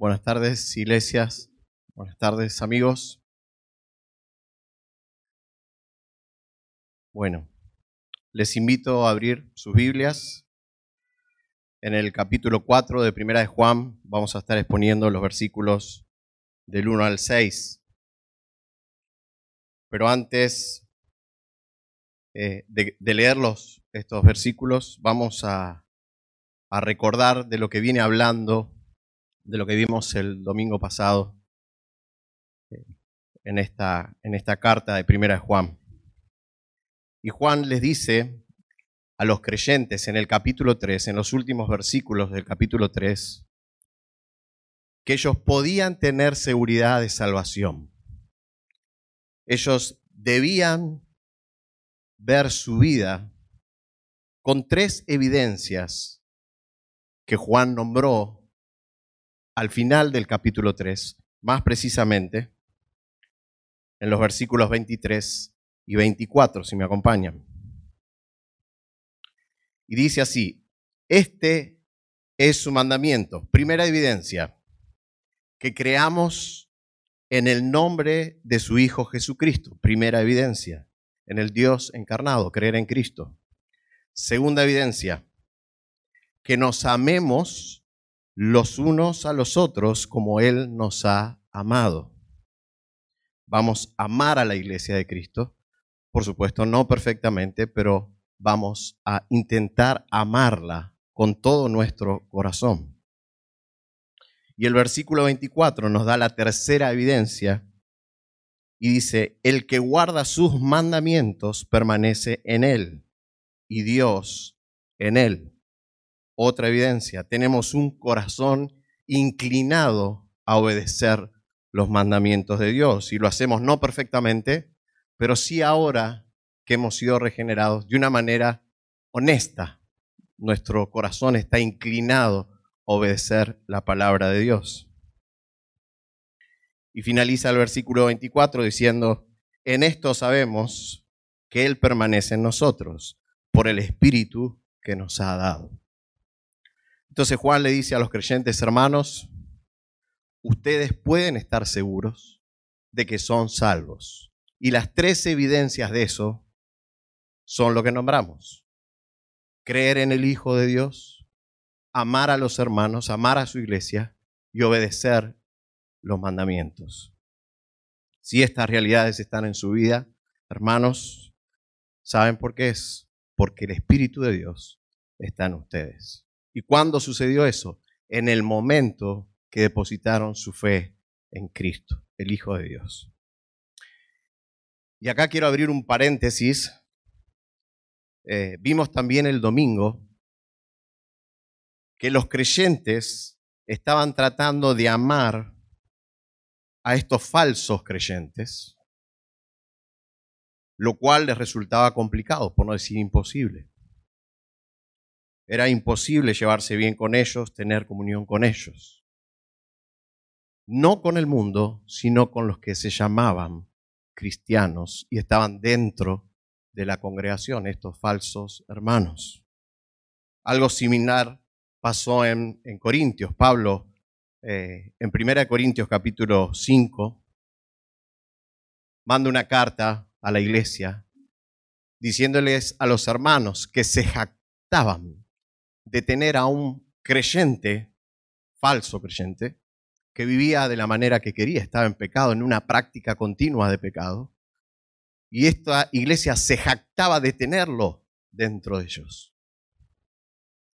Buenas tardes, iglesias. Buenas tardes, amigos. Bueno, les invito a abrir sus Biblias. En el capítulo 4 de Primera de Juan vamos a estar exponiendo los versículos del 1 al 6. Pero antes eh, de, de leerlos, estos versículos, vamos a, a recordar de lo que viene hablando de lo que vimos el domingo pasado eh, en esta, en esta carta de Primera de Juan. Y Juan les dice a los creyentes en el capítulo 3, en los últimos versículos del capítulo 3, que ellos podían tener seguridad de salvación. Ellos debían ver su vida con tres evidencias que Juan nombró al final del capítulo 3, más precisamente en los versículos 23 y 24, si me acompañan. Y dice así, este es su mandamiento. Primera evidencia, que creamos en el nombre de su Hijo Jesucristo. Primera evidencia, en el Dios encarnado, creer en Cristo. Segunda evidencia, que nos amemos los unos a los otros como Él nos ha amado. Vamos a amar a la iglesia de Cristo, por supuesto, no perfectamente, pero vamos a intentar amarla con todo nuestro corazón. Y el versículo 24 nos da la tercera evidencia y dice, el que guarda sus mandamientos permanece en él y Dios en él. Otra evidencia, tenemos un corazón inclinado a obedecer los mandamientos de Dios y lo hacemos no perfectamente, pero sí ahora que hemos sido regenerados de una manera honesta. Nuestro corazón está inclinado a obedecer la palabra de Dios. Y finaliza el versículo 24 diciendo, en esto sabemos que Él permanece en nosotros por el Espíritu que nos ha dado. Entonces Juan le dice a los creyentes hermanos, ustedes pueden estar seguros de que son salvos. Y las tres evidencias de eso son lo que nombramos. Creer en el Hijo de Dios, amar a los hermanos, amar a su iglesia y obedecer los mandamientos. Si estas realidades están en su vida, hermanos, ¿saben por qué es? Porque el Espíritu de Dios está en ustedes. ¿Y cuándo sucedió eso? En el momento que depositaron su fe en Cristo, el Hijo de Dios. Y acá quiero abrir un paréntesis. Eh, vimos también el domingo que los creyentes estaban tratando de amar a estos falsos creyentes, lo cual les resultaba complicado, por no decir imposible. Era imposible llevarse bien con ellos, tener comunión con ellos. No con el mundo, sino con los que se llamaban cristianos y estaban dentro de la congregación, estos falsos hermanos. Algo similar pasó en, Corintios. Pablo, eh, en 1 Corintios capítulo 5, manda una carta a la iglesia diciéndoles a los hermanos que se jactaban de tener a un creyente, falso creyente, que vivía de la manera que quería, estaba en pecado, en una práctica continua de pecado. Y esta iglesia se jactaba de tenerlo dentro de ellos.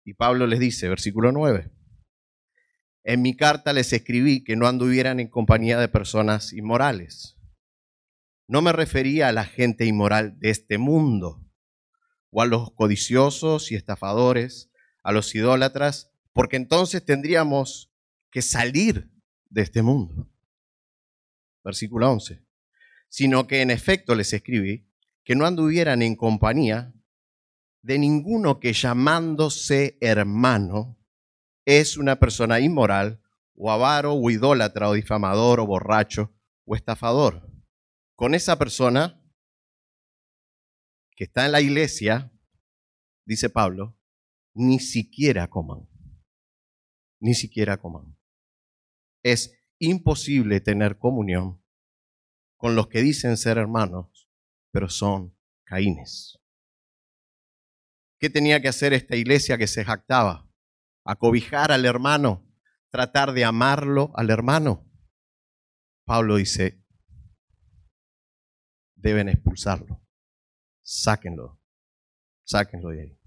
Y Pablo les dice, versículo 9, en mi carta les escribí que no anduvieran en compañía de personas inmorales. No me refería a la gente inmoral de este mundo, o a los codiciosos y estafadores, a los idólatras, porque entonces tendríamos que salir de este mundo. Versículo 11. Sino que en efecto les escribí que no anduvieran en compañía de ninguno que llamándose hermano es una persona inmoral o avaro o idólatra o difamador o borracho o estafador. Con esa persona que está en la iglesia, dice Pablo, ni siquiera coman. Ni siquiera coman. es imposible tener comunión con los que dicen ser hermanos, pero son caínes. ¿Qué tenía que hacer esta iglesia que se jactaba? Acobijar al hermano, tratar de amarlo al hermano. Pablo dice, deben expulsarlo, sáquenlo, sáquenlo de ahí.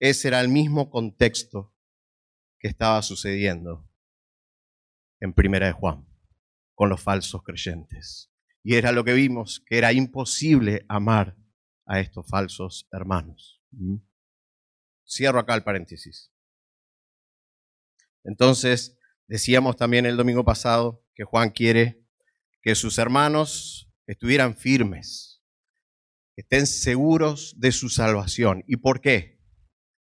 Ese era el mismo contexto que estaba sucediendo en Primera de Juan con los falsos creyentes. Y era lo que vimos, que era imposible amar a estos falsos hermanos. Cierro acá el paréntesis. Entonces, decíamos también el domingo pasado que Juan quiere que sus hermanos estuvieran firmes, estén seguros de su salvación. ¿Y por qué?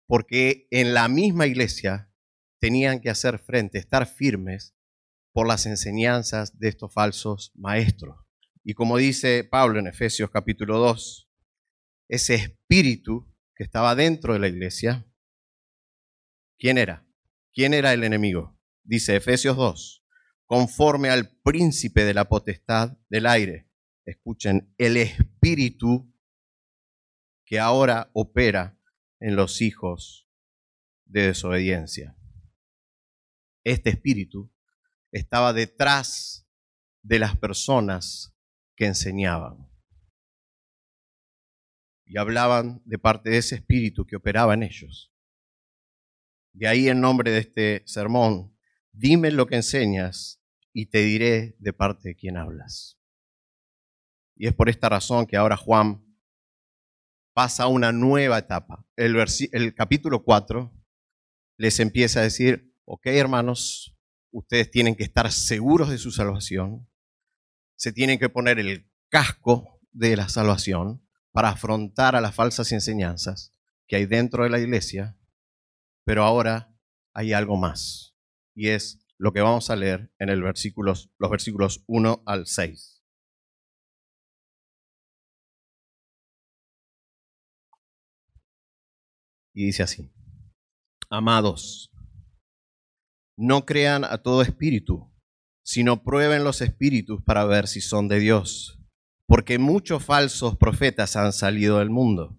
Porque en la misma iglesia tenían que hacer frente, estar firmes por las enseñanzas de estos falsos maestros. Y como dice Pablo en Efesios capítulo 2, ese espíritu que estaba dentro de la iglesia, ¿quién era? ¿Quién era el enemigo? Dice Efesios 2, conforme al príncipe de la potestad del aire. Escuchen, el espíritu que ahora opera en los hijos de desobediencia. Este espíritu estaba detrás de las personas que enseñaban. Y hablaban de parte de ese espíritu que operaba en ellos. De ahí en nombre de este sermón, dime lo que enseñas y te diré de parte de quién hablas. Y es por esta razón que ahora Juan pasa a una nueva etapa. El, capítulo 4 les empieza a decir, ok hermanos, ustedes tienen que estar seguros de su salvación, se tienen que poner el casco de la salvación para afrontar a las falsas enseñanzas que hay dentro de la iglesia, pero ahora hay algo más, y es lo que vamos a leer en los versículos 1 al 6. Y dice así, amados, no crean a todo espíritu, sino prueben los espíritus para ver si son de Dios, porque muchos falsos profetas han salido del mundo.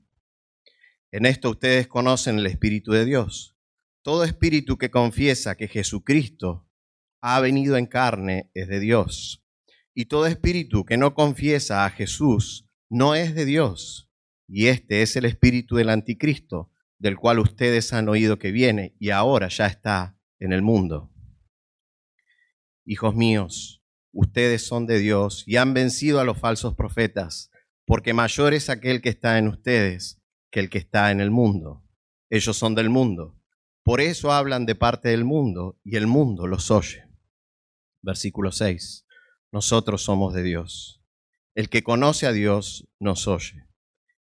En esto ustedes conocen el Espíritu de Dios. Todo espíritu que confiesa que Jesucristo ha venido en carne es de Dios. Y todo espíritu que no confiesa a Jesús no es de Dios. Y este es el espíritu del anticristo, del cual ustedes han oído que viene y ahora ya está en el mundo. Hijos míos, ustedes son de Dios y han vencido a los falsos profetas, porque mayor es aquel que está en ustedes que el que está en el mundo. Ellos son del mundo. Por eso hablan de parte del mundo y el mundo los oye. Versículo 6. Nosotros somos de Dios. El que conoce a Dios nos oye.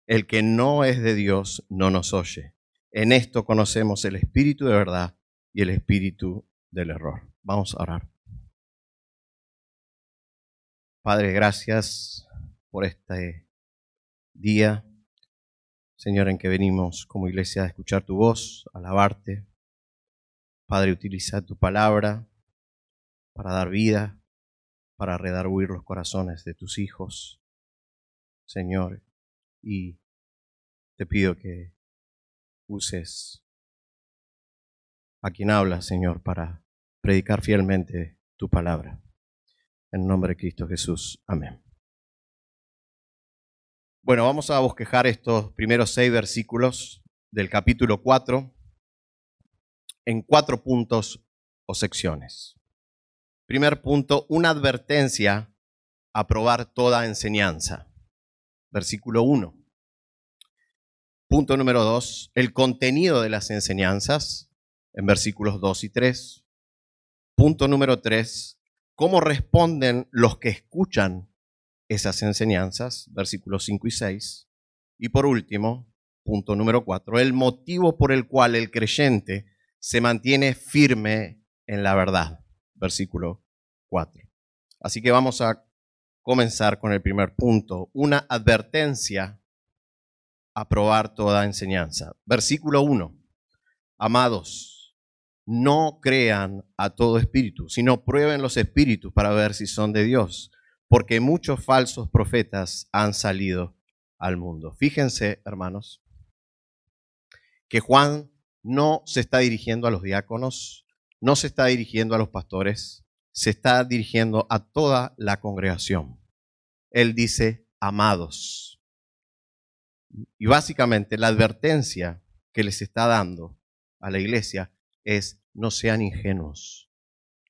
El que no es de Dios no nos oye. En esto conocemos el Espíritu de verdad y el espíritu del error. Vamos a orar. Padre, gracias por este día, Señor, en que venimos como iglesia a escuchar tu voz, a alabarte. Padre, utiliza tu palabra para dar vida, para redarguir los corazones de tus hijos, Señor, y te pido que uses a quien habla, Señor, para predicar fielmente tu palabra. En nombre de Cristo Jesús. Amén. Bueno, vamos a bosquejar estos primeros seis versículos del capítulo 4 en cuatro puntos o secciones. Primer punto, una advertencia a probar toda enseñanza. Versículo 1. Punto número 2, el contenido de las enseñanzas en versículos 2 y 3. Punto número 3, ¿cómo responden los que escuchan esas enseñanzas? Versículos 5 y 6. Y por último, punto número 4, el motivo por el cual el creyente se mantiene firme en la verdad. Versículo 4. Así que vamos a comenzar con el primer punto, una advertencia a probar toda enseñanza. Versículo 1. Amados, no crean a todo espíritu, sino prueben los espíritus para ver si son de Dios, porque muchos falsos profetas han salido al mundo. Fíjense, hermanos, que Juan no se está dirigiendo a los diáconos, no se está dirigiendo a los pastores, se está dirigiendo a toda la congregación. Él dice, amados. Y básicamente la advertencia que les está dando a la iglesia es no sean ingenuos,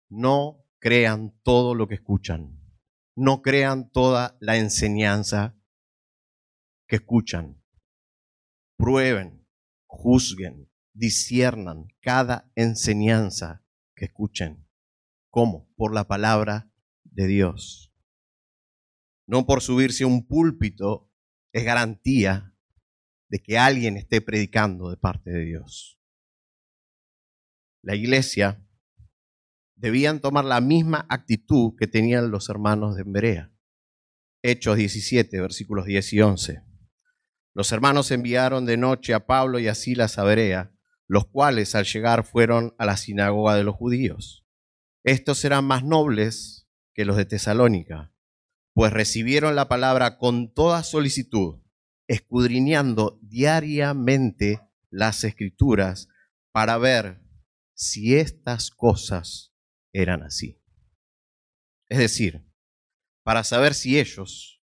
no crean todo lo que escuchan, no crean toda la enseñanza que escuchan, prueben, juzguen, disciernan cada enseñanza que escuchen. ¿Cómo? Por la palabra de Dios. No por subirse a un púlpito es garantía de que alguien esté predicando de parte de Dios la iglesia debían tomar la misma actitud que tenían los hermanos de Berea. Hechos 17, versículos 10 y 11. Los hermanos enviaron de noche a Pablo y a Silas a Berea, los cuales al llegar fueron a la sinagoga de los judíos. Estos eran más nobles que los de Tesalónica, pues recibieron la palabra con toda solicitud, escudriñando diariamente las escrituras para ver si estas cosas eran así. Es decir, para saber si ellos,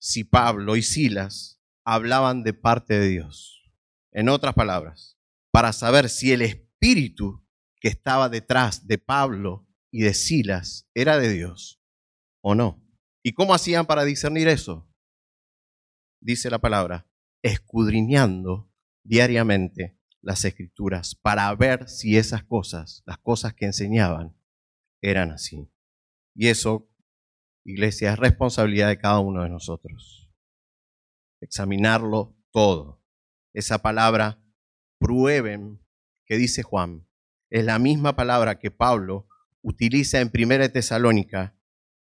si Pablo y Silas hablaban de parte de Dios. En otras palabras, para saber si el espíritu que estaba detrás de Pablo y de Silas era de Dios o no. ¿Y cómo hacían para discernir eso? Dice la palabra, escudriñando diariamente las escrituras para ver si esas cosas, las cosas que enseñaban, eran así. Y eso, iglesia, es responsabilidad de cada uno de nosotros. Examinarlo todo. Esa palabra, prueben, que dice Juan, es la misma palabra que Pablo utiliza en 1 Tesalónica,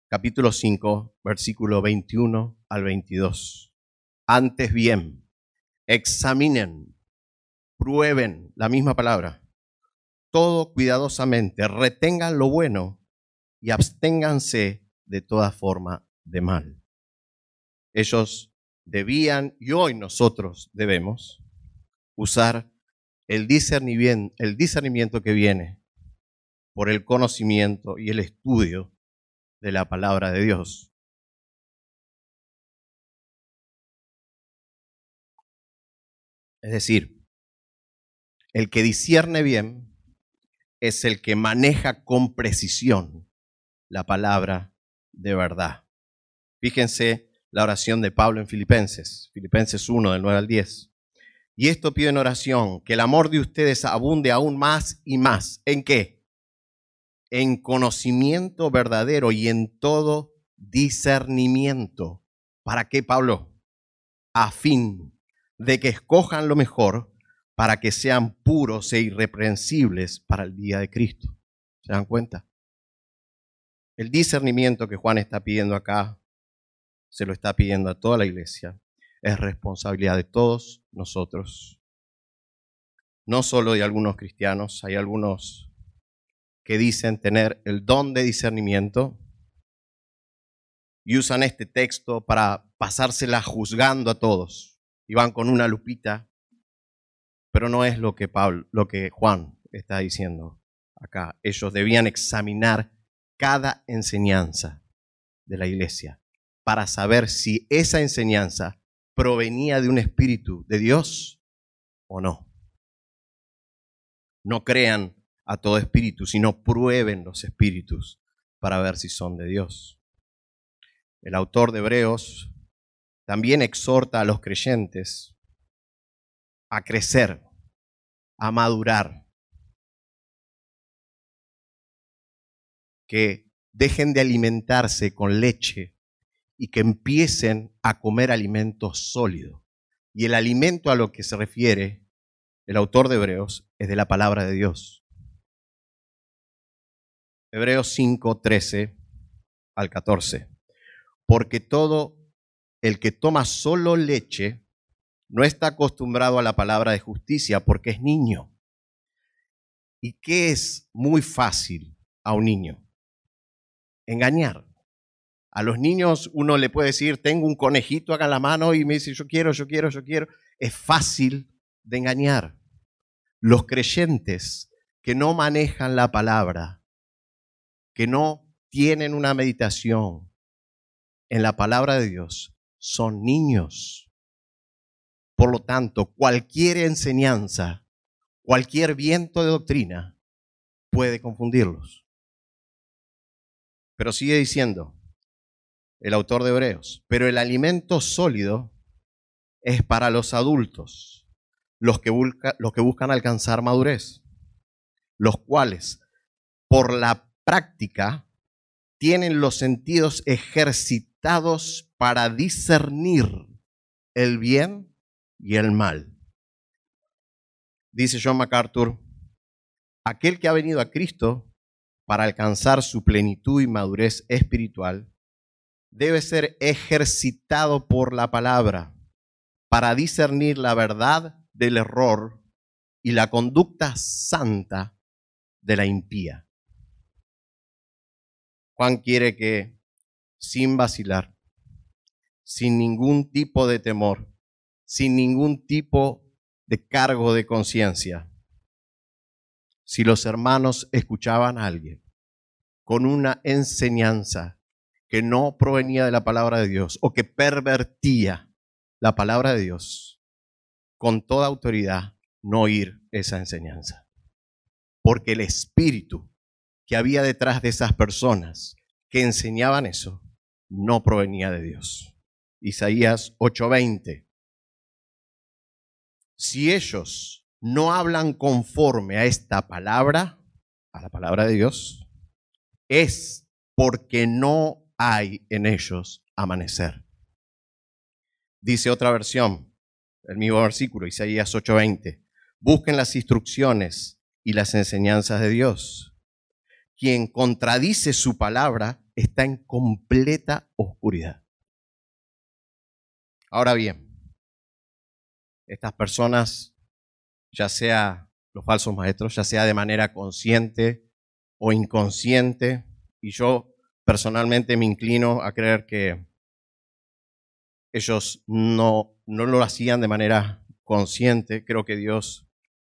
capítulo 5, versículo 21 al 22. Antes bien, examinen prueben la misma palabra, todo cuidadosamente, retengan lo bueno y absténganse de toda forma de mal. Ellos debían y hoy nosotros debemos usar el discernimiento, el discernimiento que viene por el conocimiento y el estudio de la palabra de Dios. Es decir, el que discierne bien es el que maneja con precisión la palabra de verdad. Fíjense la oración de Pablo en Filipenses, Filipenses 1 del 9 al 10. Y esto pido en oración, que el amor de ustedes abunde aún más y más. ¿En qué? En conocimiento verdadero y en todo discernimiento. ¿Para qué, Pablo? A fin de que escojan lo mejor para que sean puros e irreprensibles para el día de Cristo. ¿Se dan cuenta? El discernimiento que Juan está pidiendo acá, se lo está pidiendo a toda la iglesia, es responsabilidad de todos nosotros. No solo de algunos cristianos, hay algunos que dicen tener el don de discernimiento y usan este texto para pasársela juzgando a todos. Y van con una lupita pero no es lo que Pablo, lo que Juan está diciendo acá. Ellos debían examinar cada enseñanza de la iglesia para saber si esa enseñanza provenía de un espíritu de Dios o no. No crean a todo espíritu, sino prueben los espíritus para ver si son de Dios. El autor de Hebreos también exhorta a los creyentes a crecer, a madurar. Que dejen de alimentarse con leche y que empiecen a comer alimento sólido. Y el alimento a lo que se refiere el autor de Hebreos es de la palabra de Dios. Hebreos 5, 13 al 14. Porque todo el que toma solo leche no está acostumbrado a la palabra de justicia porque es niño. ¿Y qué es muy fácil a un niño? Engañar. A los niños uno le puede decir, tengo un conejito acá en la mano y me dice, yo quiero, yo quiero, yo quiero. Es fácil de engañar. Los creyentes que no manejan la palabra, que no tienen una meditación en la palabra de Dios, son niños. Por lo tanto, cualquier enseñanza, cualquier viento de doctrina puede confundirlos. Pero sigue diciendo, el autor de Hebreos. Pero el alimento sólido es para los adultos, los que, buscan alcanzar madurez, los cuales por la práctica tienen los sentidos ejercitados para discernir el bien y el mal. Dice John MacArthur, aquel que ha venido a Cristo para alcanzar su plenitud y madurez espiritual, debe ser ejercitado por la palabra para discernir la verdad del error y la conducta santa de la impía. Juan quiere que, sin vacilar, sin ningún tipo de temor, sin ningún tipo de cargo de conciencia, si los hermanos escuchaban a alguien con una enseñanza que no provenía de la palabra de Dios o que pervertía la palabra de Dios, con toda autoridad no oír esa enseñanza. Porque el espíritu que había detrás de esas personas que enseñaban eso no provenía de Dios. Isaías 8:20. Si ellos no hablan conforme a esta palabra, a la palabra de Dios, es porque no hay en ellos amanecer. Dice otra versión, el mismo versículo, Isaías 8:20, busquen las instrucciones y las enseñanzas de Dios. Quien contradice su palabra está en completa oscuridad. Ahora bien, estas personas, ya sea los falsos maestros, ya sea de manera consciente o inconsciente, y yo personalmente me inclino a creer que ellos no, no lo hacían de manera consciente. Creo que Dios,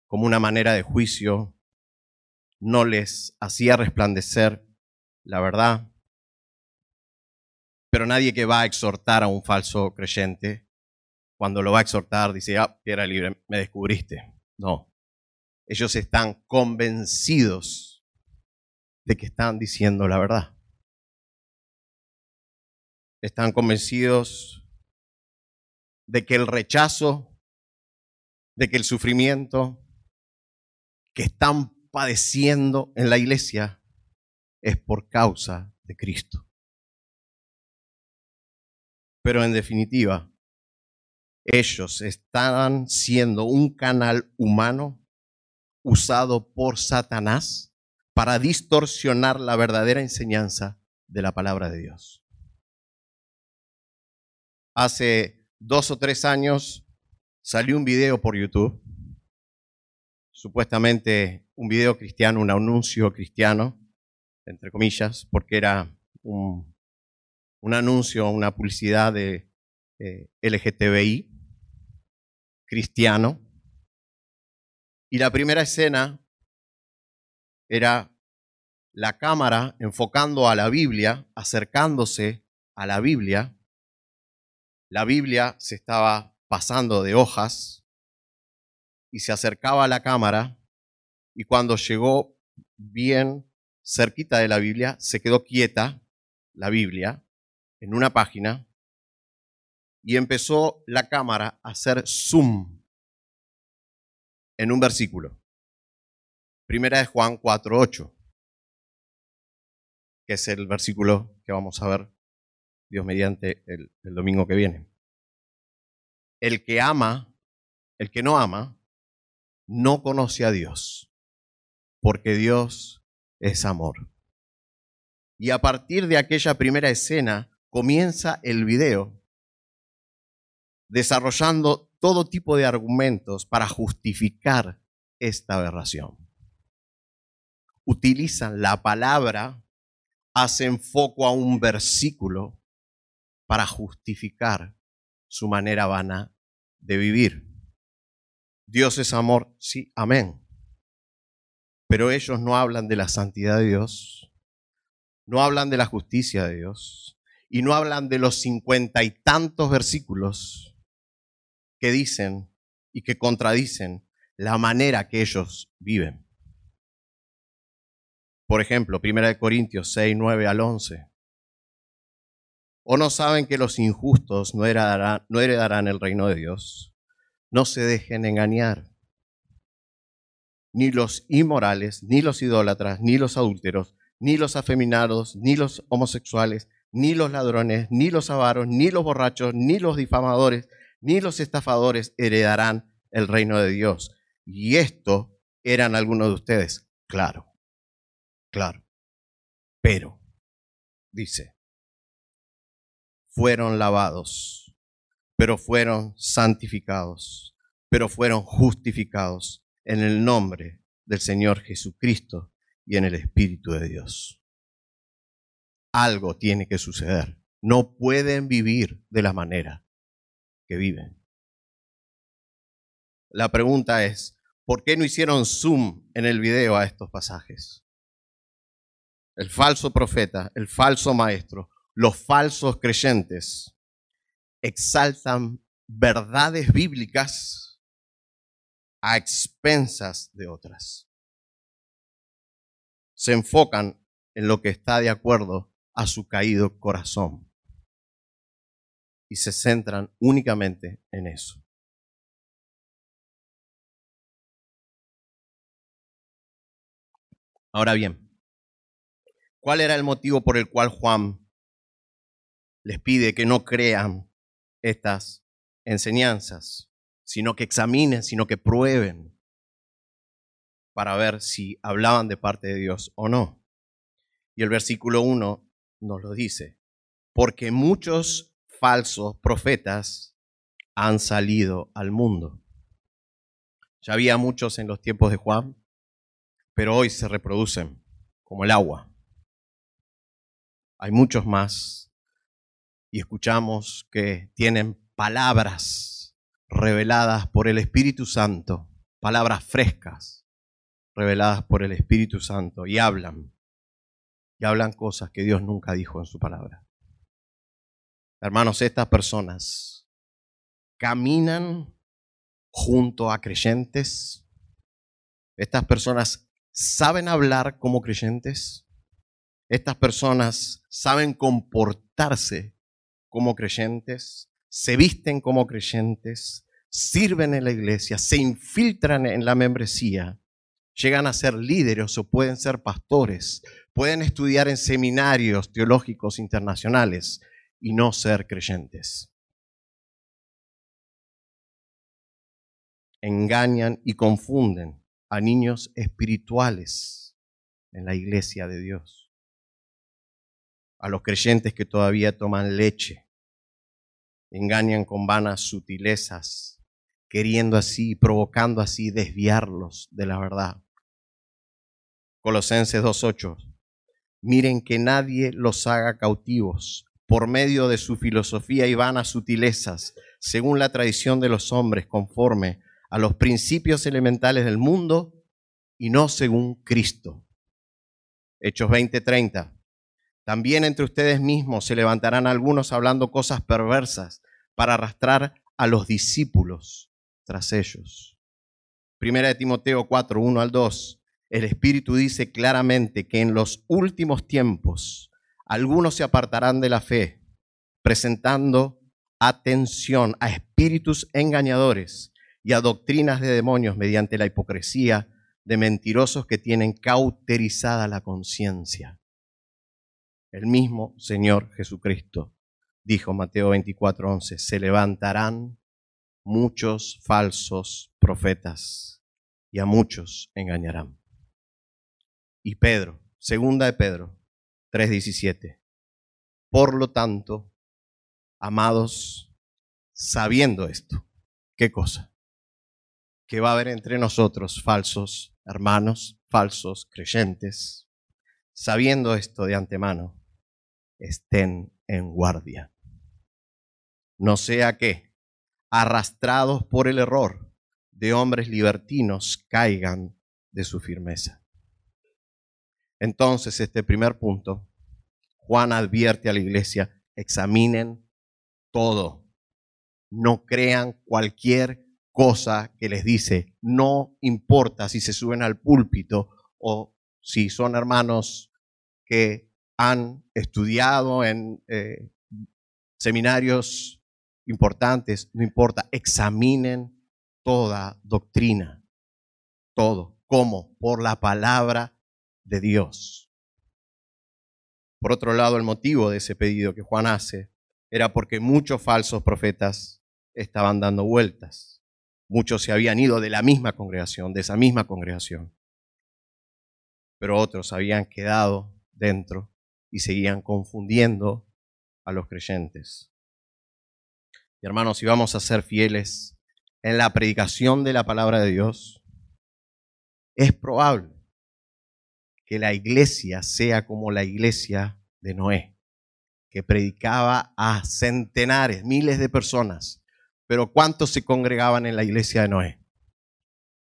como una manera de juicio, no les hacía resplandecer la verdad. Pero nadie que va a exhortar a un falso creyente, cuando lo va a exhortar, dice, ah, libre, me descubriste. No. Ellos están convencidos de que están diciendo la verdad están convencidos de que el rechazo, de que el sufrimiento que están padeciendo en la iglesia es por causa de Cristo. Pero en definitiva, ellos están siendo un canal humano usado por Satanás para distorsionar la verdadera enseñanza de la palabra de Dios. Hace dos o tres años salió un video por YouTube, supuestamente un video cristiano, un anuncio cristiano, entre comillas, porque era un, anuncio, una publicidad de LGTBI cristiano. Y la primera escena era la cámara enfocando a la Biblia, acercándose a la Biblia, la Biblia se estaba pasando de hojas y se acercaba a la cámara y cuando llegó bien cerquita de la Biblia, se quedó quieta la Biblia en una página y empezó la cámara a hacer zoom en un versículo. Primera de Juan 4.8, que es el versículo que vamos a ver Dios mediante el, el domingo que viene. El que ama, el que no ama, no conoce a Dios, porque Dios es amor. Y a partir de aquella primera escena comienza el video desarrollando todo tipo de argumentos para justificar esta aberración. utilizan la palabra, hacen foco a un versículo para justificar su manera vana de vivir. Dios es amor, sí, amén. Pero ellos no hablan de la santidad de Dios, no hablan de la justicia de Dios y no hablan de los cincuenta y tantos versículos que dicen y que contradicen la manera que ellos viven. Por ejemplo, 1 Corintios 6, 9 al 11. ¿O no saben que los injustos no heredarán, no heredarán el reino de Dios? No se dejen engañar. Ni los inmorales, ni los idólatras, ni los adúlteros, ni los afeminados, ni los homosexuales, ni los ladrones, ni los avaros, ni los borrachos, ni los difamadores, ni los estafadores heredarán el reino de Dios. Y esto eran algunos de ustedes. Claro, claro. Pero, dice, fueron lavados, pero fueron santificados, pero fueron justificados en el nombre del Señor Jesucristo y en el Espíritu de Dios. Algo tiene que suceder. No pueden vivir de la manera que viven. La pregunta es, ¿por qué no hicieron zoom en el video a estos pasajes? El falso profeta, el falso maestro, los falsos creyentes exaltan verdades bíblicas a expensas de otras. Se enfocan en lo que está de acuerdo a su caído corazón y se centran únicamente en eso. Ahora bien, ¿cuál era el motivo por el cual Juan les pide que no crean estas enseñanzas, sino que examinen, sino que prueben para ver si hablaban de parte de Dios o no. Y el versículo 1 nos lo dice, porque muchos falsos profetas han salido al mundo. Ya había muchos en los tiempos de Juan, pero hoy se reproducen como el agua. Hay muchos más y escuchamos que tienen palabras reveladas por el Espíritu Santo, palabras frescas reveladas por el Espíritu Santo y hablan, y hablan cosas que Dios nunca dijo en su palabra. Hermanos, estas personas caminan junto a creyentes. Estas personas saben hablar como creyentes. Estas personas saben comportarse como creyentes, se visten como creyentes, sirven en la iglesia, se infiltran en la membresía, llegan a ser líderes o pueden ser pastores, pueden estudiar en seminarios teológicos internacionales y no ser creyentes. Engañan y confunden a niños espirituales en la iglesia de Dios a los creyentes que todavía toman leche. Engañan con vanas sutilezas, queriendo así, provocando así desviarlos de la verdad. Colosenses 2.8. Miren que nadie los haga cautivos por medio de su filosofía y vanas sutilezas, según la tradición de los hombres, conforme a los principios elementales del mundo y no según Cristo. Hechos 20:30. También entre ustedes mismos se levantarán algunos hablando cosas perversas para arrastrar a los discípulos tras ellos. Primera de Timoteo 4, 1 al 2. El Espíritu dice claramente que en los últimos tiempos algunos se apartarán de la fe, presentando atención a espíritus engañadores y a doctrinas de demonios mediante la hipocresía de mentirosos que tienen cauterizada la conciencia el mismo Señor Jesucristo. Dijo Mateo 24:11, se levantarán muchos falsos profetas y a muchos engañarán. Y Pedro, segunda de Pedro 3:17, por lo tanto, amados, sabiendo esto, ¿qué cosa? Que va a haber entre nosotros falsos hermanos falsos creyentes, sabiendo esto de antemano, estén en guardia. No sea que, arrastrados por el error de hombres libertinos, caigan de su firmeza. Entonces, este primer punto, Juan advierte a la iglesia, examinen todo. No crean cualquier cosa que les dice. No importa si se suben al púlpito o si son hermanos que han estudiado en eh, seminarios importantes, no importa, examinen toda doctrina, todo. ¿Cómo? Por la palabra de Dios. Por otro lado, el motivo de ese pedido que Juan hace era porque muchos falsos profetas estaban dando vueltas. Muchos se habían ido de la misma congregación, de esa misma congregación. Pero otros habían quedado dentro y seguían confundiendo a los creyentes. Y hermanos, si vamos a ser fieles en la predicación de la palabra de Dios, es probable que la iglesia sea como la iglesia de Noé, que predicaba a centenares, miles de personas. Pero ¿cuántos se congregaban en la iglesia de Noé?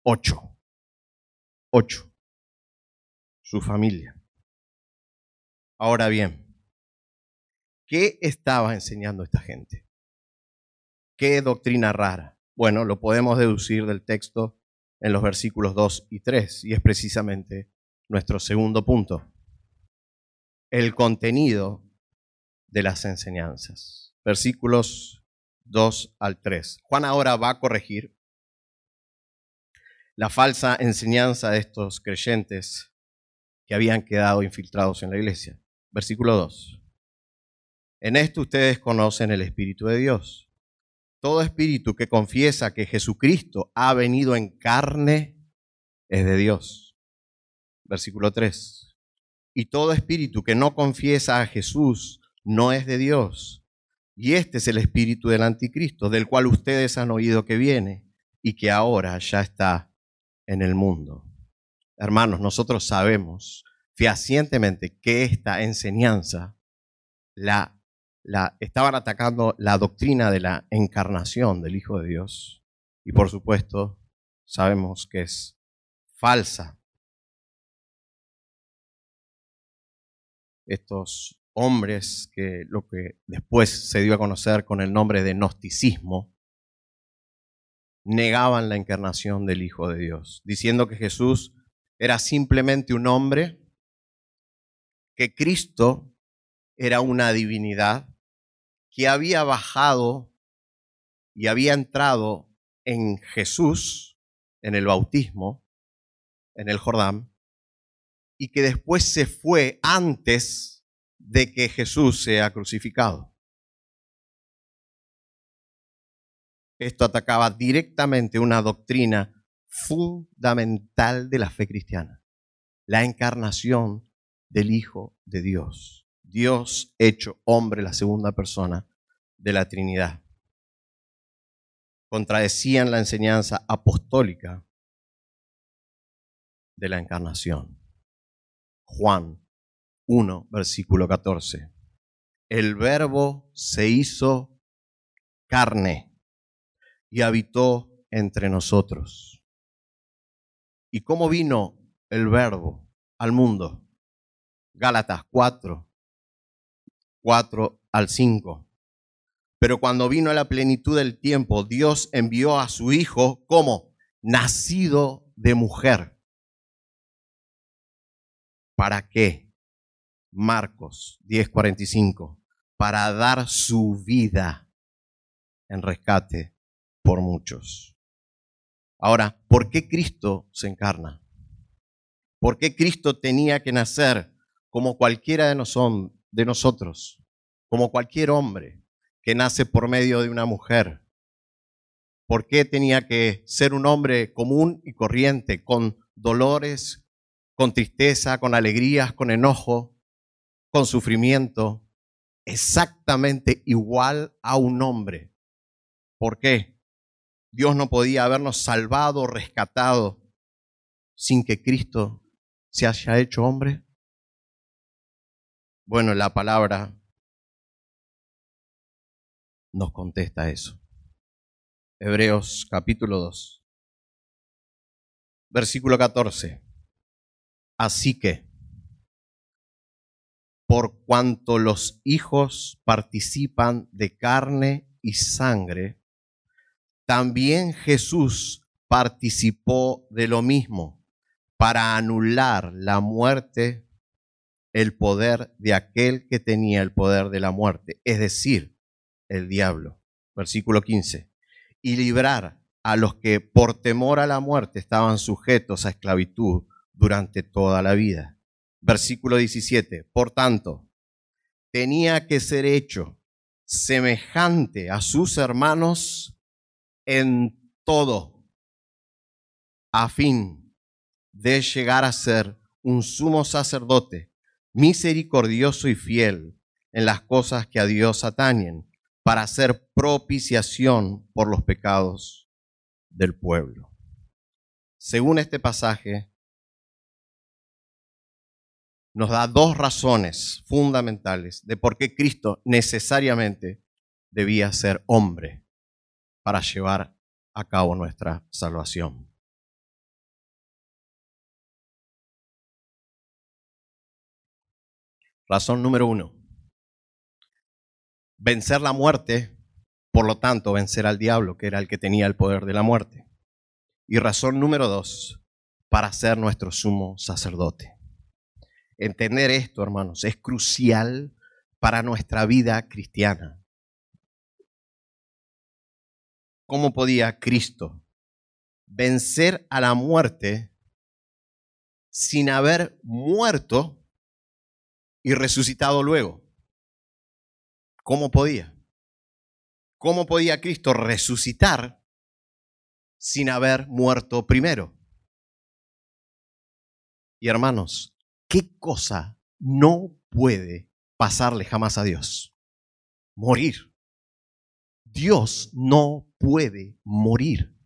Ocho. Ocho. Su familia. Ahora bien, ¿qué estaba enseñando esta gente? ¿Qué doctrina rara? Bueno, lo podemos deducir del texto en los versículos 2 y 3, y es precisamente nuestro segundo punto, el contenido de las enseñanzas. Versículos 2 al 3. Juan ahora va a corregir la falsa enseñanza de estos creyentes que habían quedado infiltrados en la iglesia. Versículo 2. En esto ustedes conocen el Espíritu de Dios. Todo espíritu que confiesa que Jesucristo ha venido en carne es de Dios versículo 3. Y todo espíritu que no confiesa a Jesús no es de Dios. Y este es el espíritu del anticristo, del cual ustedes han oído que viene y que ahora ya está en el mundo. Hermanos, nosotros sabemos fehacientemente que esta enseñanza la, la estaban atacando la doctrina de la encarnación del Hijo de Dios. Y por supuesto, sabemos que es falsa estos hombres que lo que después se dio a conocer con el nombre de gnosticismo, negaban la encarnación del Hijo de Dios, diciendo que Jesús era simplemente un hombre, que Cristo era una divinidad, que había bajado y había entrado en Jesús, en el bautismo, en el Jordán, y que después se fue antes de que Jesús sea crucificado. Esto atacaba directamente una doctrina fundamental de la fe cristiana, la encarnación del Hijo de Dios, Dios hecho hombre, la segunda persona de la Trinidad. Contradecían la enseñanza apostólica de la encarnación. Juan 1, versículo 14. El verbo se hizo carne y habitó entre nosotros. ¿Y cómo vino el verbo al mundo? Gálatas 4, 4 al 5. Pero cuando vino la plenitud del tiempo, Dios envió a su Hijo como nacido de mujer ¿Para qué? Marcos 10:45, para dar su vida en rescate por muchos. Ahora, ¿por qué Cristo se encarna? ¿Por qué Cristo tenía que nacer como cualquiera de, de nosotros, como cualquier hombre que nace por medio de una mujer? ¿Por qué tenía que ser un hombre común y corriente, con dolores, con tristeza, con alegrías, con enojo, con sufrimiento, exactamente igual a un hombre. ¿Por qué? Dios no podía habernos salvado, rescatado sin que Cristo se haya hecho hombre? Bueno, la palabra nos contesta eso. Hebreos capítulo 2, versículo 14. Así que, por cuanto los hijos participan de carne y sangre, también Jesús participó de lo mismo para anular la muerte, el poder de aquel que tenía el poder de la muerte, es decir, el diablo. Versículo 15. Y librar a los que por temor a la muerte estaban sujetos a esclavitud durante toda la vida. Versículo 17. Por tanto, tenía que ser hecho semejante a sus hermanos en todo, a fin de llegar a ser un sumo sacerdote misericordioso y fiel en las cosas que a Dios atañen, para hacer propiciación por los pecados del pueblo. Según este pasaje, nos da dos razones fundamentales de por qué Cristo necesariamente debía ser hombre para llevar a cabo nuestra salvación. Razón número uno. Vencer la muerte, por lo tanto, vencer al diablo, que era el que tenía el poder de la muerte. Y razón número dos, para ser nuestro sumo sacerdote. Entender esto, hermanos, es crucial para nuestra vida cristiana. ¿Cómo podía Cristo vencer a la muerte sin haber muerto y resucitado luego? ¿Cómo podía? ¿Cómo podía Cristo resucitar sin haber muerto primero? Y hermanos, ¿qué cosa no puede pasarle jamás a Dios? Morir. Dios no puede morir.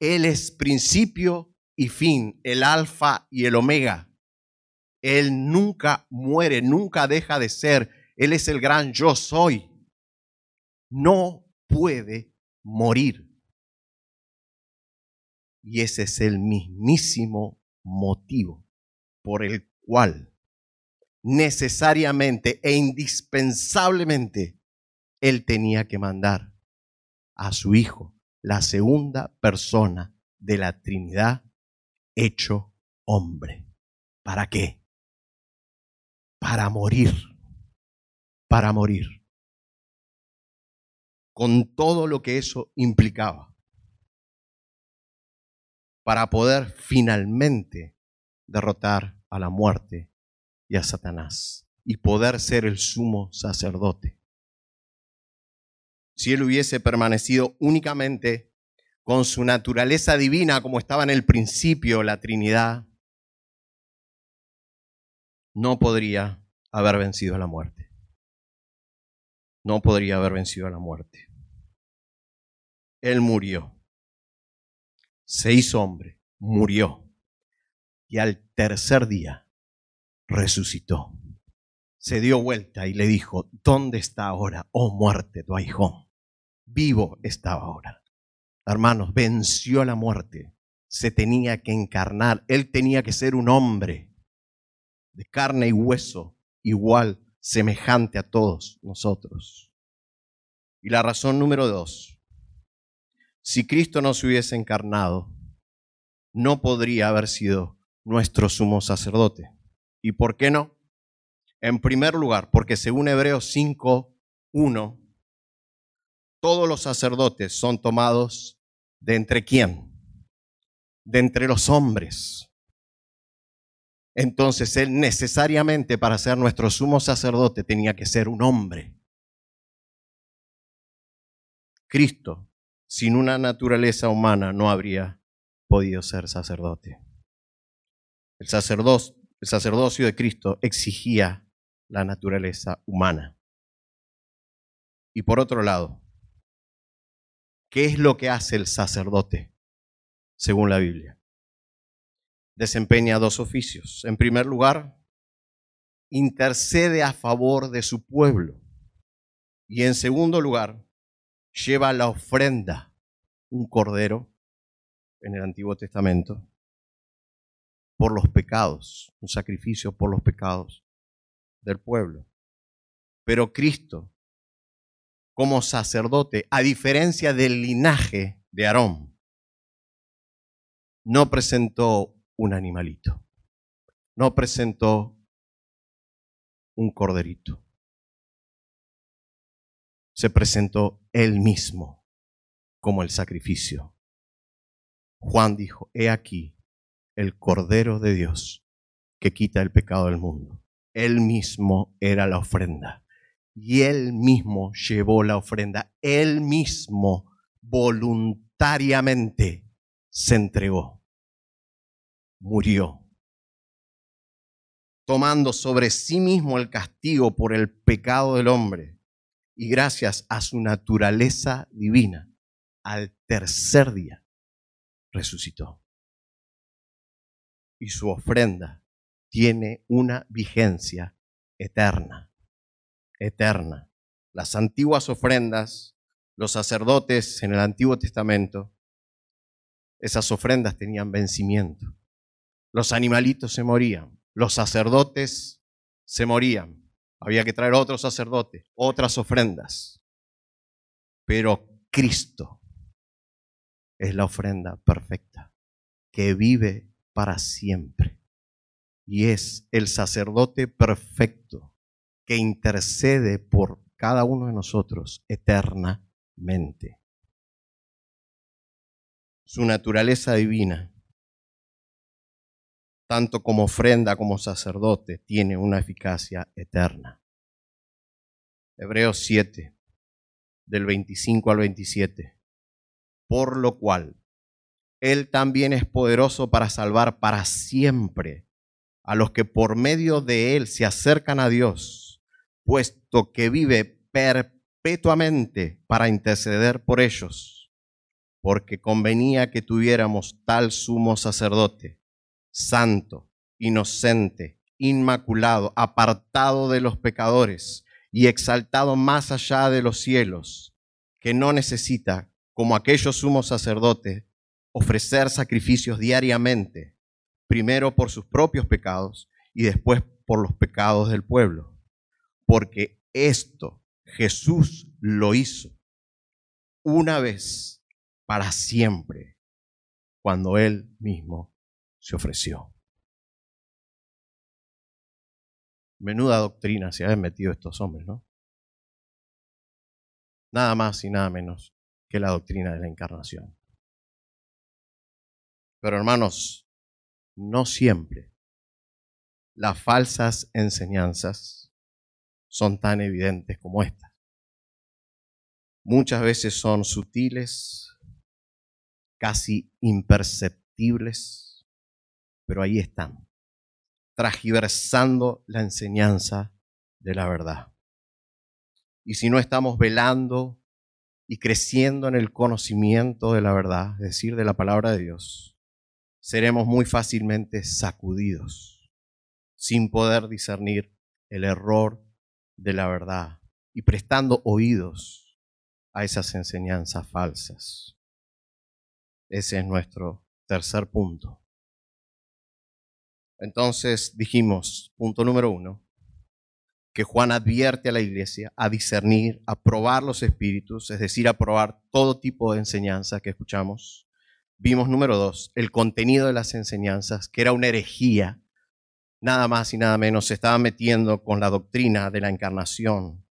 Él es principio y fin, el alfa y el omega. Él nunca muere, nunca deja de ser. Él es el gran yo soy. No puede morir. Y ese es el mismísimo motivo por el cual necesariamente e indispensablemente él tenía que mandar a su Hijo, la segunda persona de la Trinidad, hecho hombre. ¿Para qué? Para morir, para morir, con todo lo que eso implicaba, para poder finalmente derrotar a la muerte y a Satanás y poder ser el sumo sacerdote. Si él hubiese permanecido únicamente con su naturaleza divina como estaba en el principio la Trinidad, no podría haber vencido a la muerte. No podría haber vencido a la muerte. Él murió. Se hizo hombre, murió y al tercer día resucitó. Se dio vuelta y le dijo, ¿dónde está ahora, oh muerte, tu hijo? Vivo estaba ahora. Hermanos, venció la muerte. Se tenía que encarnar. Él tenía que ser un hombre de carne y hueso, igual, semejante a todos nosotros. Y la razón número dos, si Cristo no se hubiese encarnado, no podría haber sido nuestro sumo sacerdote. ¿Y por qué no? En primer lugar, porque según Hebreos 5.1, todos los sacerdotes son tomados de entre quién? De entre los hombres. Entonces él necesariamente para ser nuestro sumo sacerdote tenía que ser un hombre. Cristo, sin una naturaleza humana, no habría podido ser sacerdote. El sacerdocio, sacerdocio de Cristo exigía la naturaleza humana. Y por otro lado, ¿qué es lo que hace el sacerdote según la Biblia? desempeña dos oficios. En primer lugar, intercede a favor de su pueblo. Y en segundo lugar, lleva la ofrenda, un cordero en el Antiguo Testamento, por los pecados, un sacrificio por los pecados del pueblo. Pero Cristo, como sacerdote, a diferencia del linaje de Aarón, no presentó un animalito, no presentó un corderito. Se presentó él mismo como el sacrificio. Juan dijo, he aquí el Cordero de Dios que quita el pecado del mundo. Él mismo era la ofrenda. Y él mismo llevó la ofrenda. Él mismo voluntariamente se entregó. Murió. Tomando sobre sí mismo el castigo por el pecado del hombre. Y gracias a su naturaleza divina, al tercer día resucitó y su ofrenda tiene una vigencia eterna, eterna. Las antiguas ofrendas, los sacerdotes en el Antiguo Testamento, esas ofrendas tenían vencimiento. Los animalitos se morían, los sacerdotes se morían. Había que traer otro sacerdote, otras ofrendas. Pero Cristo es la ofrenda perfecta que vive para siempre. Y es el sacerdote perfecto que intercede por cada uno de nosotros eternamente. Su naturaleza divina, tanto como ofrenda como sacerdote, tiene una eficacia eterna. Hebreos 7, del 25 al 27. Por lo cual, él también es poderoso para salvar para siempre a los que por medio de Él se acercan a Dios, puesto que vive perpetuamente para interceder por ellos, porque convenía que tuviéramos tal sumo sacerdote, santo, inocente, inmaculado, apartado de los pecadores y exaltado más allá de los cielos, que no necesita, como aquellos sumos sacerdotes, ofrecer sacrificios diariamente, primero por sus propios pecados y después por los pecados del pueblo. Porque esto Jesús lo hizo una vez para siempre, cuando Él mismo se ofreció. Menuda doctrina se han metido estos hombres, ¿no? Nada más y nada menos que la doctrina de la encarnación. Pero hermanos, no siempre las falsas enseñanzas son tan evidentes como estas. Muchas veces son sutiles, casi imperceptibles, pero ahí están, tragiversando la enseñanza de la verdad. Y si no estamos velando y creciendo en el conocimiento de la verdad, es decir, de la palabra de Dios, seremos muy fácilmente sacudidos sin poder discernir el error de la verdad y prestando oídos a esas enseñanzas falsas. Ese es nuestro tercer punto. Entonces dijimos, punto número uno, que Juan advierte a la iglesia a discernir, a probar los espíritus, es decir, a probar todo tipo de enseñanza que escuchamos Vimos número dos, el contenido de las enseñanzas, que era una herejía. Nada más y nada menos se estaba metiendo con la doctrina de la encarnación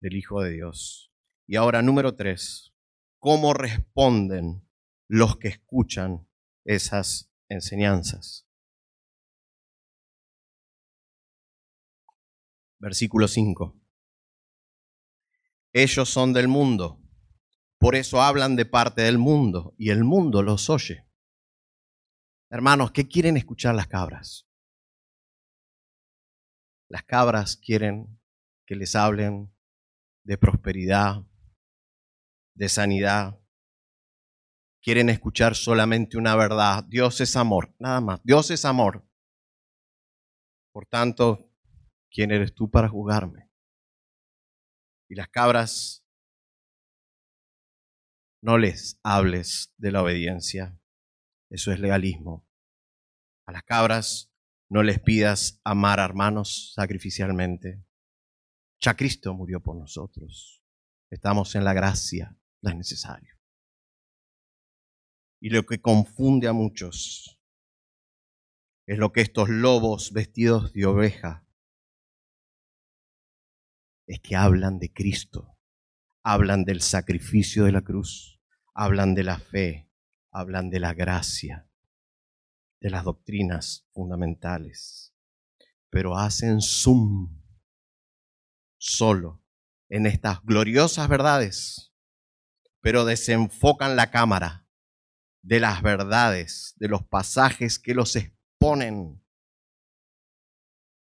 del Hijo de Dios. Y ahora número tres, ¿cómo responden los que escuchan esas enseñanzas? Versículo 5. Ellos son del mundo por eso hablan de parte del mundo y el mundo los oye. Hermanos, ¿qué quieren escuchar las cabras? Las cabras quieren que les hablen de prosperidad, de sanidad, quieren escuchar solamente una verdad. Dios es amor, nada más. Dios es amor. Por tanto, ¿quién eres tú para juzgarme? Y las cabras, no les hables de la obediencia. Eso es legalismo. A las cabras no les pidas amar a hermanos sacrificialmente. Ya Cristo murió por nosotros. Estamos en la gracia, no es necesario. Y lo que confunde a muchos es lo que estos lobos vestidos de oveja es que hablan de Cristo, hablan del sacrificio de la cruz, hablan de la fe, hablan de la gracia, de las doctrinas fundamentales, pero hacen zoom solo en estas gloriosas verdades, pero desenfocan la cámara de las verdades, de los pasajes que los exponen.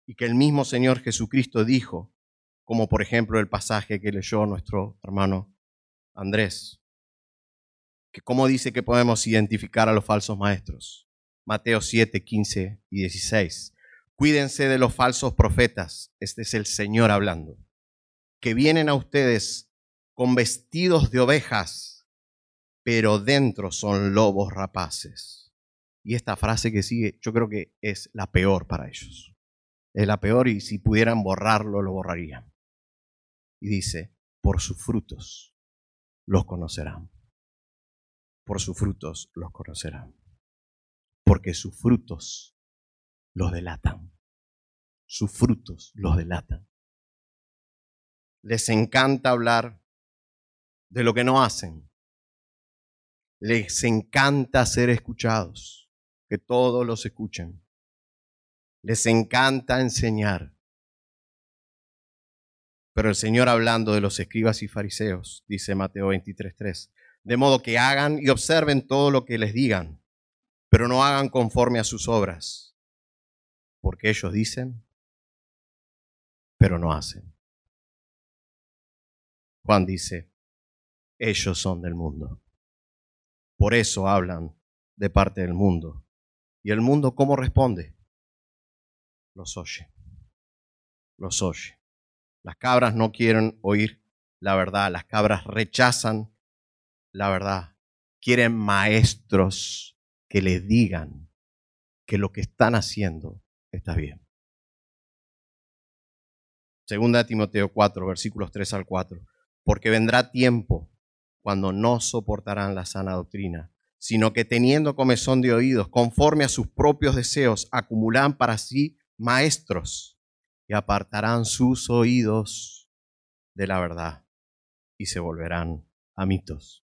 Y que el mismo Señor Jesucristo dijo, como por ejemplo el pasaje que leyó nuestro hermano Andrés, cómo dice que podemos identificar a los falsos maestros. Mateo 7, 15 y 16. Cuídense de los falsos profetas, este es el Señor hablando, que vienen a ustedes con vestidos de ovejas, pero dentro son lobos rapaces. Y esta frase que sigue, yo creo que es la peor para ellos. Es la peor y si pudieran borrarlo, lo borrarían. Y dice, por sus frutos los conocerán. Por sus frutos los conocerán porque sus frutos los delatan. Sus frutos los delatan. Les encanta hablar de lo que no hacen. Les encanta ser escuchados, que todos los escuchen. Les encanta enseñar. Pero el Señor hablando de los escribas y fariseos, dice Mateo 23:3, de modo que hagan y observen todo lo que les digan pero no hagan conforme a sus obras, porque ellos dicen, pero no hacen. Juan dice, ellos son del mundo. Por eso hablan de parte del mundo. ¿Y el mundo cómo responde? Los oye. Los oye. Las cabras no quieren oír la verdad. Las cabras rechazan la verdad. Quieren maestros que les digan que lo que están haciendo está bien. Segunda Timoteo 4, versículos 3 al 4. Porque vendrá tiempo cuando no soportarán la sana doctrina, sino que teniendo comezón de oídos, conforme a sus propios deseos, acumulan para sí maestros y apartarán sus oídos de la verdad y se volverán a mitos.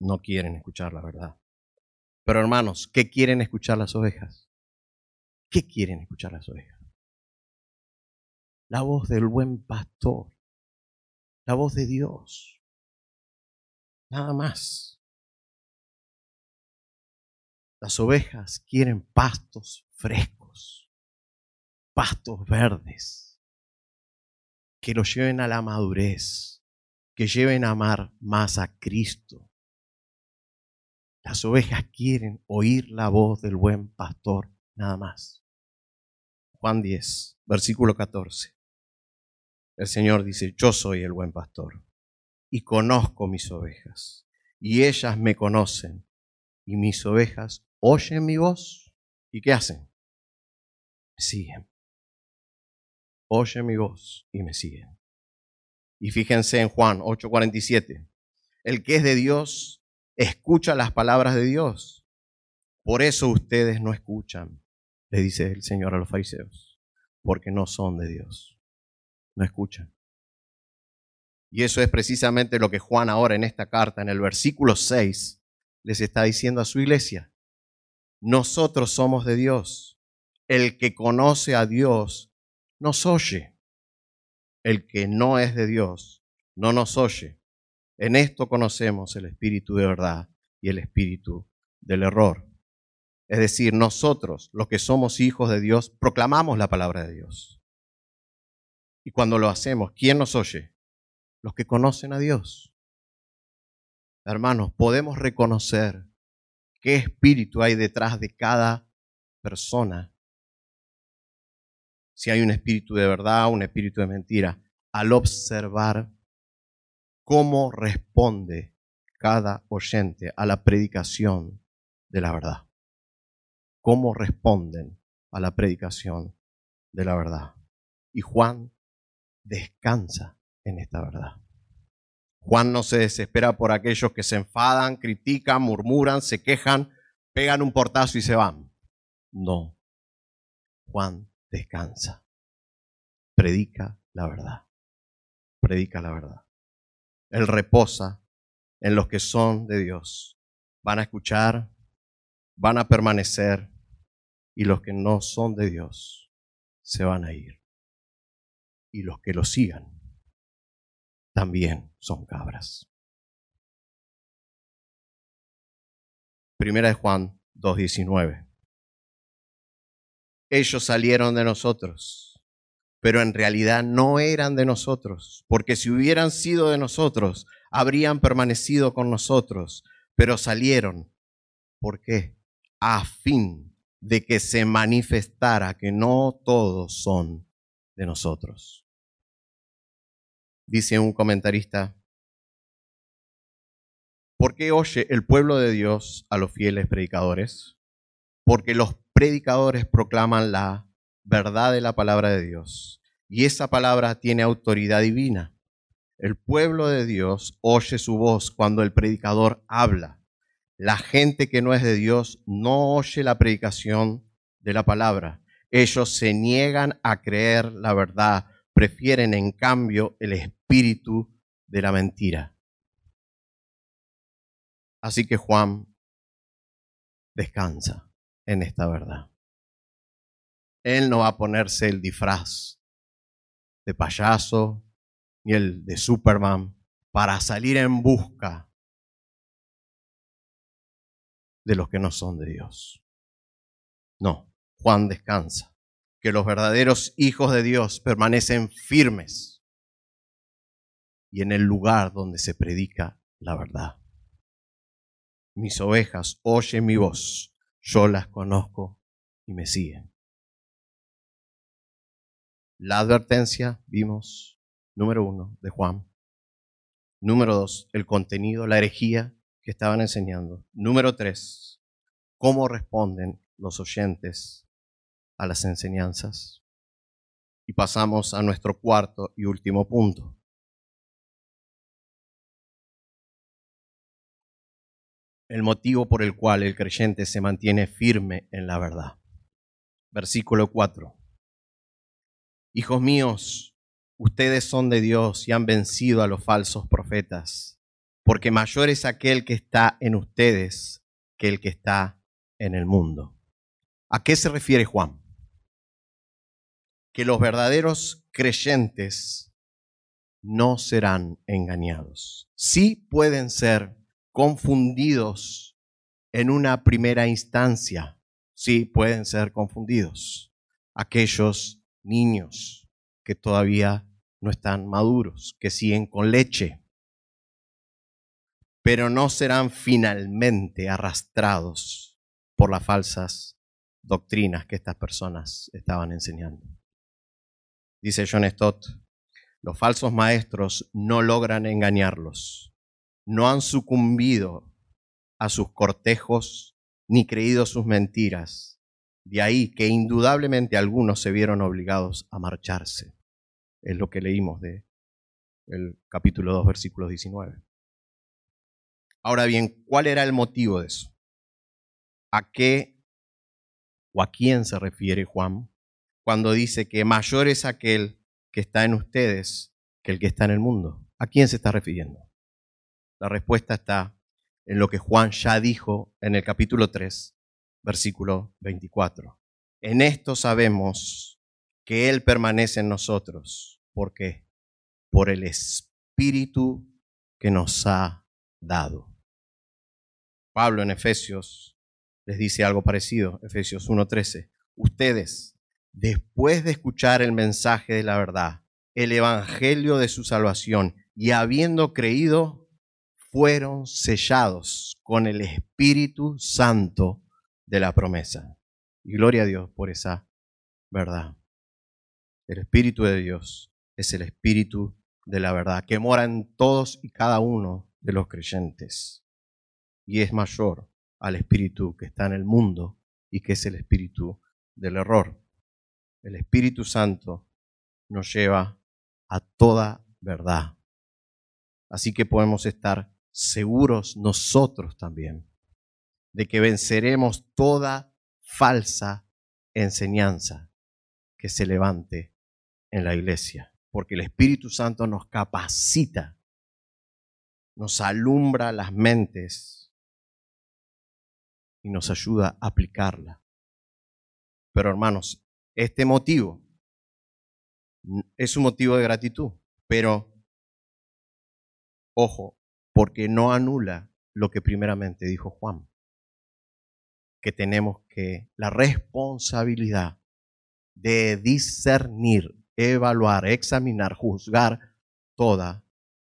No quieren escuchar la verdad. Pero hermanos, ¿qué quieren escuchar las ovejas? ¿Qué quieren escuchar las ovejas? La voz del buen pastor, la voz de Dios. Nada más. Las ovejas quieren pastos frescos, pastos verdes, que los lleven a la madurez, que lleven a amar más a Cristo, las ovejas quieren oír la voz del buen pastor, nada más. Juan 10, versículo 14. El Señor dice, yo soy el buen pastor y conozco mis ovejas y ellas me conocen y mis ovejas oyen mi voz y ¿qué hacen? Me siguen. Oyen mi voz y me siguen. Y fíjense en Juan 8:47. El que es de Dios escucha las palabras de Dios. Por eso ustedes no escuchan, le dice el Señor a los fariseos, porque no son de Dios. No escuchan. Y eso es precisamente lo que Juan ahora en esta carta, en el versículo 6, les está diciendo a su iglesia. Nosotros somos de Dios. El que conoce a Dios nos oye. El que no es de Dios no nos oye. En esto conocemos el espíritu de verdad y el espíritu del error. Es decir, nosotros, los que somos hijos de Dios, proclamamos la palabra de Dios. Y cuando lo hacemos, ¿quién nos oye? Los que conocen a Dios. hermanos, podemos reconocer qué espíritu hay detrás de cada persona. Si hay un espíritu de verdad, un espíritu de mentira, al observar cómo responde cada oyente a la predicación de la verdad. Cómo responden a la predicación de la verdad. Y Juan descansa en esta verdad. Juan no se desespera por aquellos que se enfadan, critican, murmuran, se quejan, pegan un portazo y se van. No. Juan descansa. Predica la verdad. Predica la verdad. Él reposa en los que son de Dios. Van a escuchar, van a permanecer y los que no son de Dios se van a ir. Y los que lo sigan también son cabras. Primera de Juan 2.19. Ellos salieron de nosotros, pero en realidad no eran de nosotros, porque si hubieran sido de nosotros, habrían permanecido con nosotros, pero salieron. ¿Por qué? A fin de que se manifestara que no todos son de nosotros dice un comentarista, ¿por qué oye el pueblo de Dios a los fieles predicadores? Porque los predicadores proclaman la verdad de la palabra de Dios y esa palabra tiene autoridad divina. El pueblo de Dios oye su voz cuando el predicador habla. La gente que no es de Dios no oye la predicación de la palabra. Ellos se niegan a creer la verdad prefieren en cambio el espíritu de la mentira. Así que Juan descansa en esta verdad. Él no va a ponerse el disfraz de payaso ni el de Superman para salir en busca de los que no son de Dios. No, Juan descansa que los verdaderos hijos de Dios permanecen firmes y en el lugar donde se predica la verdad. Mis ovejas oyen mi voz, yo las conozco y me siguen. La advertencia, vimos, número uno, de Juan. Número dos, el contenido, la herejía que estaban enseñando. Número tres, cómo responden los oyentes a las enseñanzas. Y pasamos a nuestro cuarto y último punto. El motivo por el cual el creyente se mantiene firme en la verdad. Versículo 4. Hijos míos, ustedes son de Dios y han vencido a los falsos profetas, porque mayor es aquel que está en ustedes que el que está en el mundo. ¿A qué se refiere Juan? que los verdaderos creyentes no serán engañados. Sí pueden ser confundidos en una primera instancia. Sí pueden ser confundidos. Aquellos niños que todavía no están maduros, que siguen con leche, pero no serán finalmente arrastrados por las falsas doctrinas que estas personas estaban enseñando. Dice John Stott, los falsos maestros no logran engañarlos, no han sucumbido a sus cortejos ni creído sus mentiras. De ahí que indudablemente algunos se vieron obligados a marcharse. Es lo que leímos de el capítulo 2, versículo 19. Ahora bien, ¿cuál era el motivo de eso? ¿A qué o a quién se refiere Juan cuando dice que mayor es aquel que está en ustedes que el que está en el mundo? ¿A quién se está refiriendo? La respuesta está en lo que Juan ya dijo en el capítulo 3, versículo 24. En esto sabemos que Él permanece en nosotros. ¿Por qué? Por el Espíritu que nos ha dado. Pablo en Efesios les dice algo parecido, Efesios 1.13. Ustedes después de escuchar el mensaje de la verdad, el evangelio de su salvación, y habiendo creído, fueron sellados con el Espíritu Santo de la promesa. Y gloria a Dios por esa verdad. El Espíritu de Dios es el Espíritu de la verdad que mora en todos y cada uno de los creyentes. Y es mayor al Espíritu que está en el mundo y que es el Espíritu del error. El Espíritu Santo nos lleva a toda verdad. Así que podemos estar seguros nosotros también de que venceremos toda falsa enseñanza que se levante en la iglesia, porque el Espíritu Santo nos capacita, nos alumbra las mentes y nos ayuda a aplicarla. Pero hermanos, este motivo es un motivo de gratitud, pero ojo, porque no anula lo que primeramente dijo Juan, que tenemos que la responsabilidad de discernir, evaluar, examinar, juzgar toda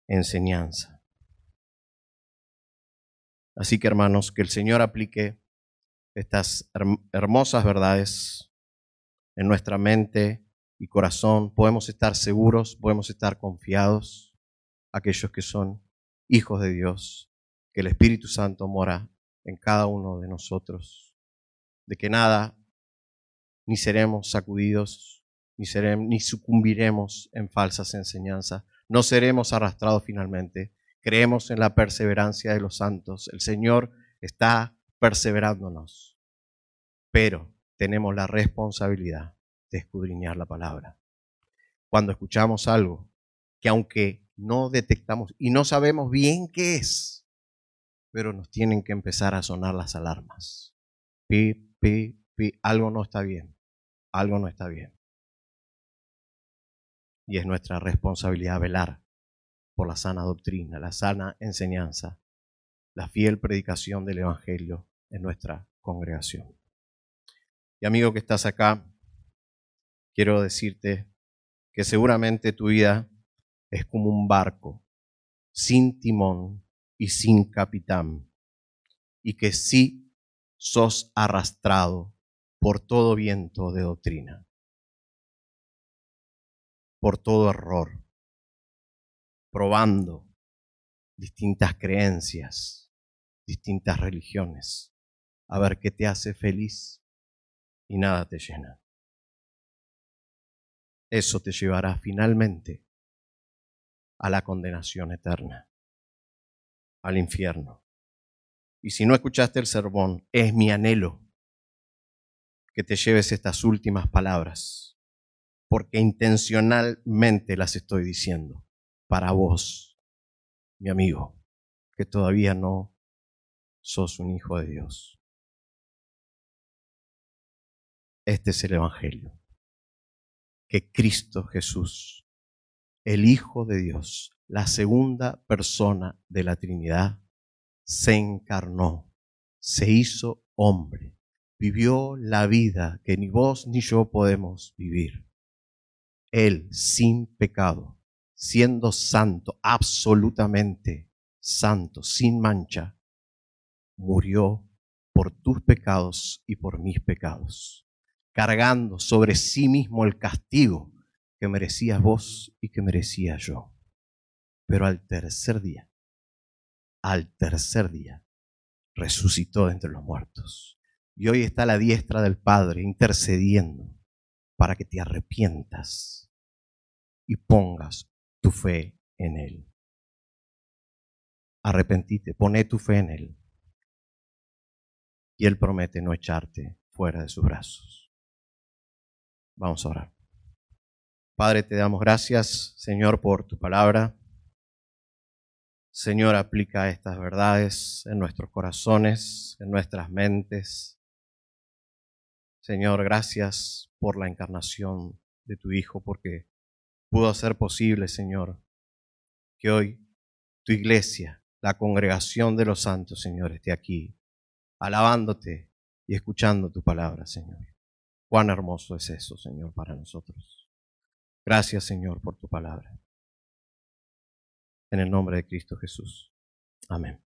enseñanza. Así que hermanos, que el Señor aplique estas hermosas verdades en nuestra mente y corazón. Podemos estar seguros, podemos estar confiados, aquellos que son hijos de Dios, que el Espíritu Santo mora en cada uno de nosotros, de que nada, ni seremos sacudidos, ni, seremos, ni sucumbiremos en falsas enseñanzas, no seremos arrastrados finalmente. Creemos en la perseverancia de los santos. El Señor está perseverándonos, pero tenemos la responsabilidad de escudriñar la palabra. Cuando escuchamos algo que aunque no detectamos y no sabemos bien qué es, pero nos tienen que empezar a sonar las alarmas. Pi, pi, pi, algo no está bien, algo no está bien. Y es nuestra responsabilidad velar por la sana doctrina, la sana enseñanza, la fiel predicación del Evangelio en nuestra congregación. Y amigo que estás acá, quiero decirte que seguramente tu vida es como un barco sin timón y sin capitán, y que sí sos arrastrado por todo viento de doctrina, por todo error, probando distintas creencias, distintas religiones, a ver qué te hace feliz y nada te llena. Eso te llevará finalmente a la condenación eterna, al infierno. Y si no escuchaste el sermón, es mi anhelo que te lleves estas últimas palabras, porque intencionalmente las estoy diciendo para vos, mi amigo, que todavía no sos un hijo de Dios. Este es el Evangelio, que Cristo Jesús el Hijo de Dios, la segunda persona de la Trinidad, se encarnó, se hizo hombre, vivió la vida que ni vos ni yo podemos vivir. Él, sin pecado, siendo santo, absolutamente santo, sin mancha, murió por tus pecados y por mis pecados, cargando sobre sí mismo el castigo que merecías vos y que merecía yo. Pero al tercer día, al tercer día, resucitó entre los muertos. Y hoy está la diestra del Padre intercediendo para que te arrepientas y pongas tu fe en Él. Arrepentite, pone tu fe en Él. Y Él promete no echarte fuera de sus brazos. Vamos a orar. Padre, te damos gracias, Señor, por tu palabra. Señor, aplica estas verdades en nuestros corazones, en nuestras mentes. Señor, gracias por la encarnación de tu Hijo, porque pudo ser posible, Señor, que hoy tu iglesia, la congregación de los santos, Señor, esté aquí, alabándote y escuchando tu palabra, Señor. Cuán hermoso es eso, Señor, para nosotros. Gracias, Señor, por tu palabra. En el nombre de Cristo Jesús. Amén.